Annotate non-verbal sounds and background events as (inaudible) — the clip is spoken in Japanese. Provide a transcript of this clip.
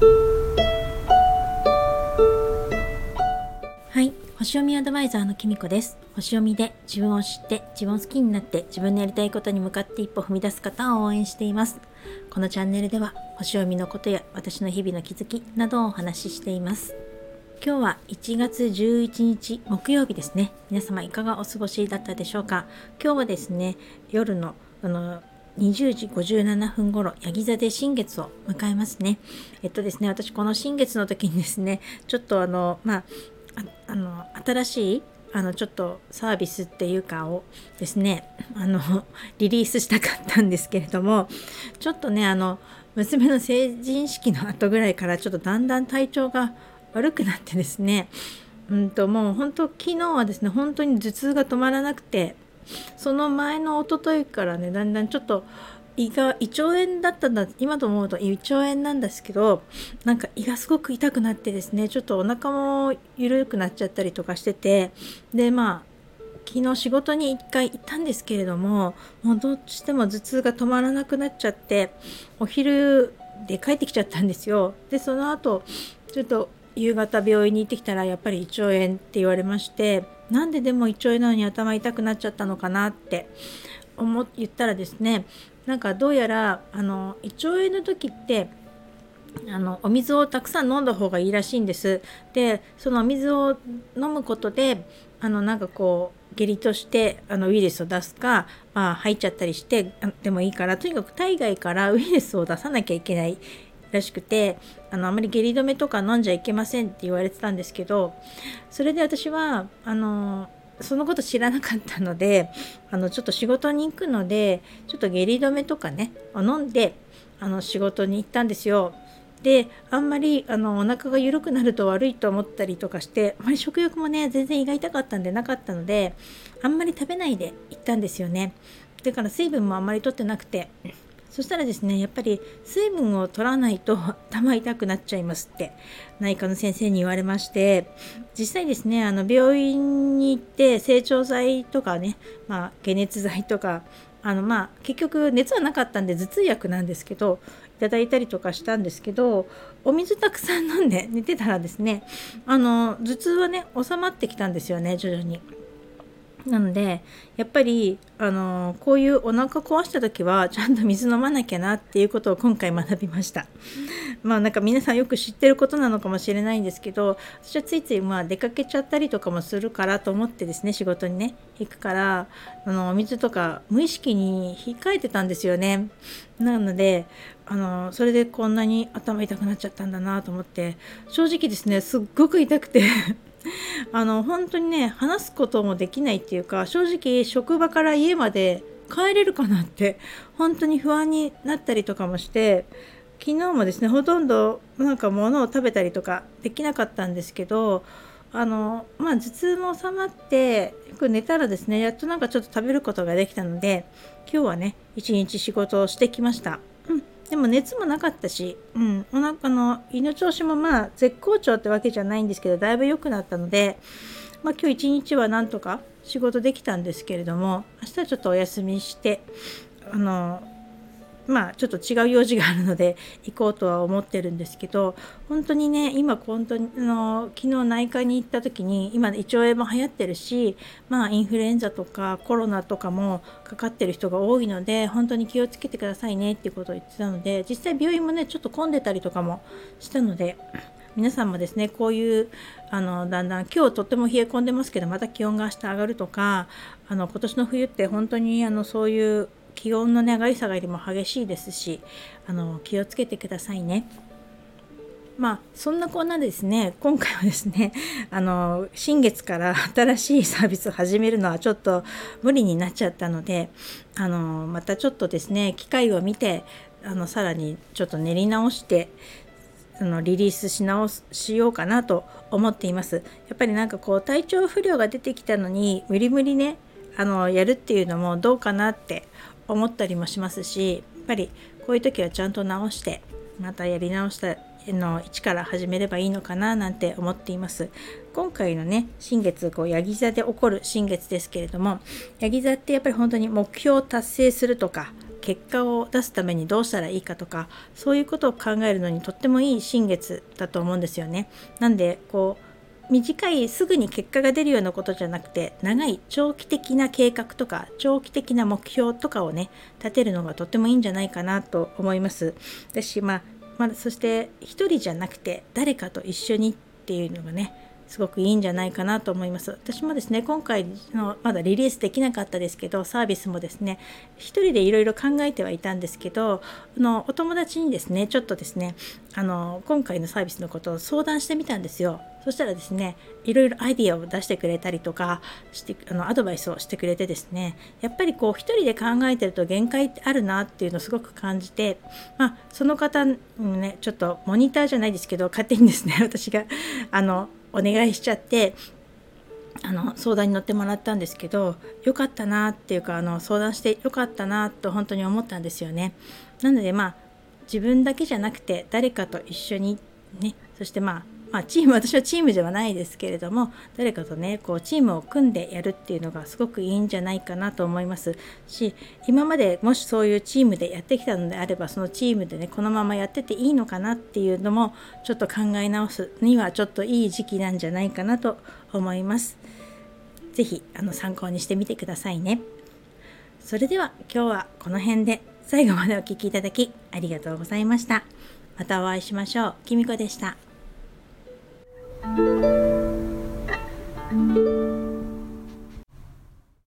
はい星読みアドバイザーのきみこです。星読みで自分を知って自分を好きになって自分のやりたいことに向かって一歩踏み出す方を応援しています。このチャンネルでは星読みのことや私の日々の気づきなどをお話ししています。今日は1月11日木曜日ですね。皆様いかがお過ごしだったでしょうか。今日はですね夜のあの20時57分頃、ヤギ座で新月を迎えますね。えっとですね、私この新月の時にですね、ちょっとあの、まあ、あの、新しいあのちょっとサービスっていうかをですねあの (laughs) リリースしたかったんですけれどもちょっとねあの娘の成人式の後ぐらいからちょっとだんだん体調が悪くなってですねうんともう本当昨日はですね本当に頭痛が止まらなくてその前の一昨日からねだんだんちょっと胃が胃腸炎だったんだ今と思うと胃腸炎なんですけどなんか胃がすごく痛くなってですねちょっとお腹も緩くなっちゃったりとかしててでまあ昨日仕事に1回行ったんですけれどももうどうしても頭痛が止まらなくなっちゃってお昼で帰ってきちゃったんですよ。でその後ちょっと夕方病院に行ってきたらやっぱり胃腸炎って言われましてなんででも胃腸炎なのに頭痛くなっちゃったのかなって思言ったらですねなんかどうやらあの胃腸炎の時ってあのお水をたくさん飲んだ方がいいらしいんです。でそのお水を飲むことであのなんかこう下痢としてあのウイルスを出すか、まあ、入っちゃったりしてでもいいからとにかく体外からウイルスを出さなきゃいけないらしくてあのあまり下痢止めとか飲んじゃいけませんって言われてたんですけどそれで私はあのそのこと知らなかったのであのちょっと仕事に行くのでちょっと下痢止めとかね飲んであの仕事に行ったんですよ。であんまりあのお腹が緩くなると悪いと思ったりとかしてあまり食欲もね全然胃が痛かったんでなかったのであんまり食べないで行ったんですよねだから水分もあんまりとってなくてそしたらですねやっぱり水分を取らないと頭痛くなっちゃいますって内科の先生に言われまして実際ですねあの病院に行って成長剤とかね、まあ、解熱剤とかあのまあ結局熱はなかったんで頭痛薬なんですけどいただいたりとかしたんですけどお水たくさん飲んで寝てたらですねあの頭痛はね収まってきたんですよね徐々に。なのでやっぱりあのこういうお腹壊した時はちゃんと水飲まなきゃなっていうことを今回学びました。まあなんか皆さんよく知ってることなのかもしれないんですけど私はついついまあ出かけちゃったりとかもするからと思ってですね仕事にね行くからあのお水とか無意識に控えてたんですよね。なのであのそれでこんなに頭痛くなっちゃったんだなと思って正直ですねすっごく痛くて。あの本当にね話すこともできないっていうか正直職場から家まで帰れるかなって本当に不安になったりとかもして昨日もですねほとんどなんか物を食べたりとかできなかったんですけどあのまあ頭痛も収まってよく寝たらですねやっとなんかちょっと食べることができたので今日はね一日仕事をしてきました。でも熱もなかったし、うん、お腹の胃の調子もまあ絶好調ってわけじゃないんですけどだいぶ良くなったので、まあ、今日一日はなんとか仕事できたんですけれども明日はちょっとお休みしてあのまあちょっと違う用事があるので (laughs) 行こうとは思ってるんですけど本当にね今本当にあの昨日内科に行った時に今胃腸炎も流行ってるしまあインフルエンザとかコロナとかもかかってる人が多いので本当に気をつけてくださいねっていうことを言ってたので実際病院もねちょっと混んでたりとかもしたので皆さんもですねこういうあのだんだん今日とっても冷え込んでますけどまた気温が明日上がるとかあの今年の冬って本当にあのそういう気温の、ね、上がり下がりも激しいですしあの気をつけてくださいね。まあそんなこんなですね今回はですね (laughs) あの新月から新しいサービスを始めるのはちょっと無理になっちゃったのであのまたちょっとですね機会を見てあのさらにちょっと練り直してあのリリースし直すしようかなと思っていますやっぱりなんかこう体調不良が出てきたのに無理無理ねあのやるっていうのもどうかなって思ったりもしますしやっぱりこういう時はちゃんと直してまたやり直したの一から始めればいいのかななんて思っています今回のね新月こうヤギ座で起こる新月ですけれどもヤギ座ってやっぱり本当に目標を達成するとか結果を出すためにどうしたらいいかとかそういうことを考えるのにとってもいい新月だと思うんですよね。なんでこう短いすぐに結果が出るようなことじゃなくて長い長期的な計画とか長期的な目標とかをね立てるのがとってもいいんじゃないかなと思います。私まあまあ、そして一人じゃなくて誰かと一緒にっていうのがねすごくいいんじゃないかなと思います。私もですね、今回のまだリリースできなかったですけど、サービスもですね、一人でいろいろ考えてはいたんですけど、あのお友達にですね、ちょっとですね、あの今回のサービスのことを相談してみたんですよ。そしたらですね、いろいろアイディアを出してくれたりとかしてあのアドバイスをしてくれてですね、やっぱりこう一人で考えてると限界ってあるなっていうのをすごく感じて、まあ、その方にね、ちょっとモニターじゃないですけど、勝手にですね、私があのお願いしちゃってあの相談に乗ってもらったんですけど良かったなっていうかあの相談して良かったなと本当に思ったんですよね。なのでまあ自分だけじゃなくて誰かと一緒にねそしてまあまあ、チーム (laughs) 私はチームではないですけれども誰かとねこうチームを組んでやるっていうのがすごくいいんじゃないかなと思いますし今までもしそういうチームでやってきたのであればそのチームでねこのままやってていいのかなっていうのもちょっと考え直すにはちょっといい時期なんじゃないかなと思います。是非あの参考にしてみてくださいね。それでは今日はこの辺で最後までお聴きいただきありがとうございました。またお会いしましょう。きみこでした。Thank you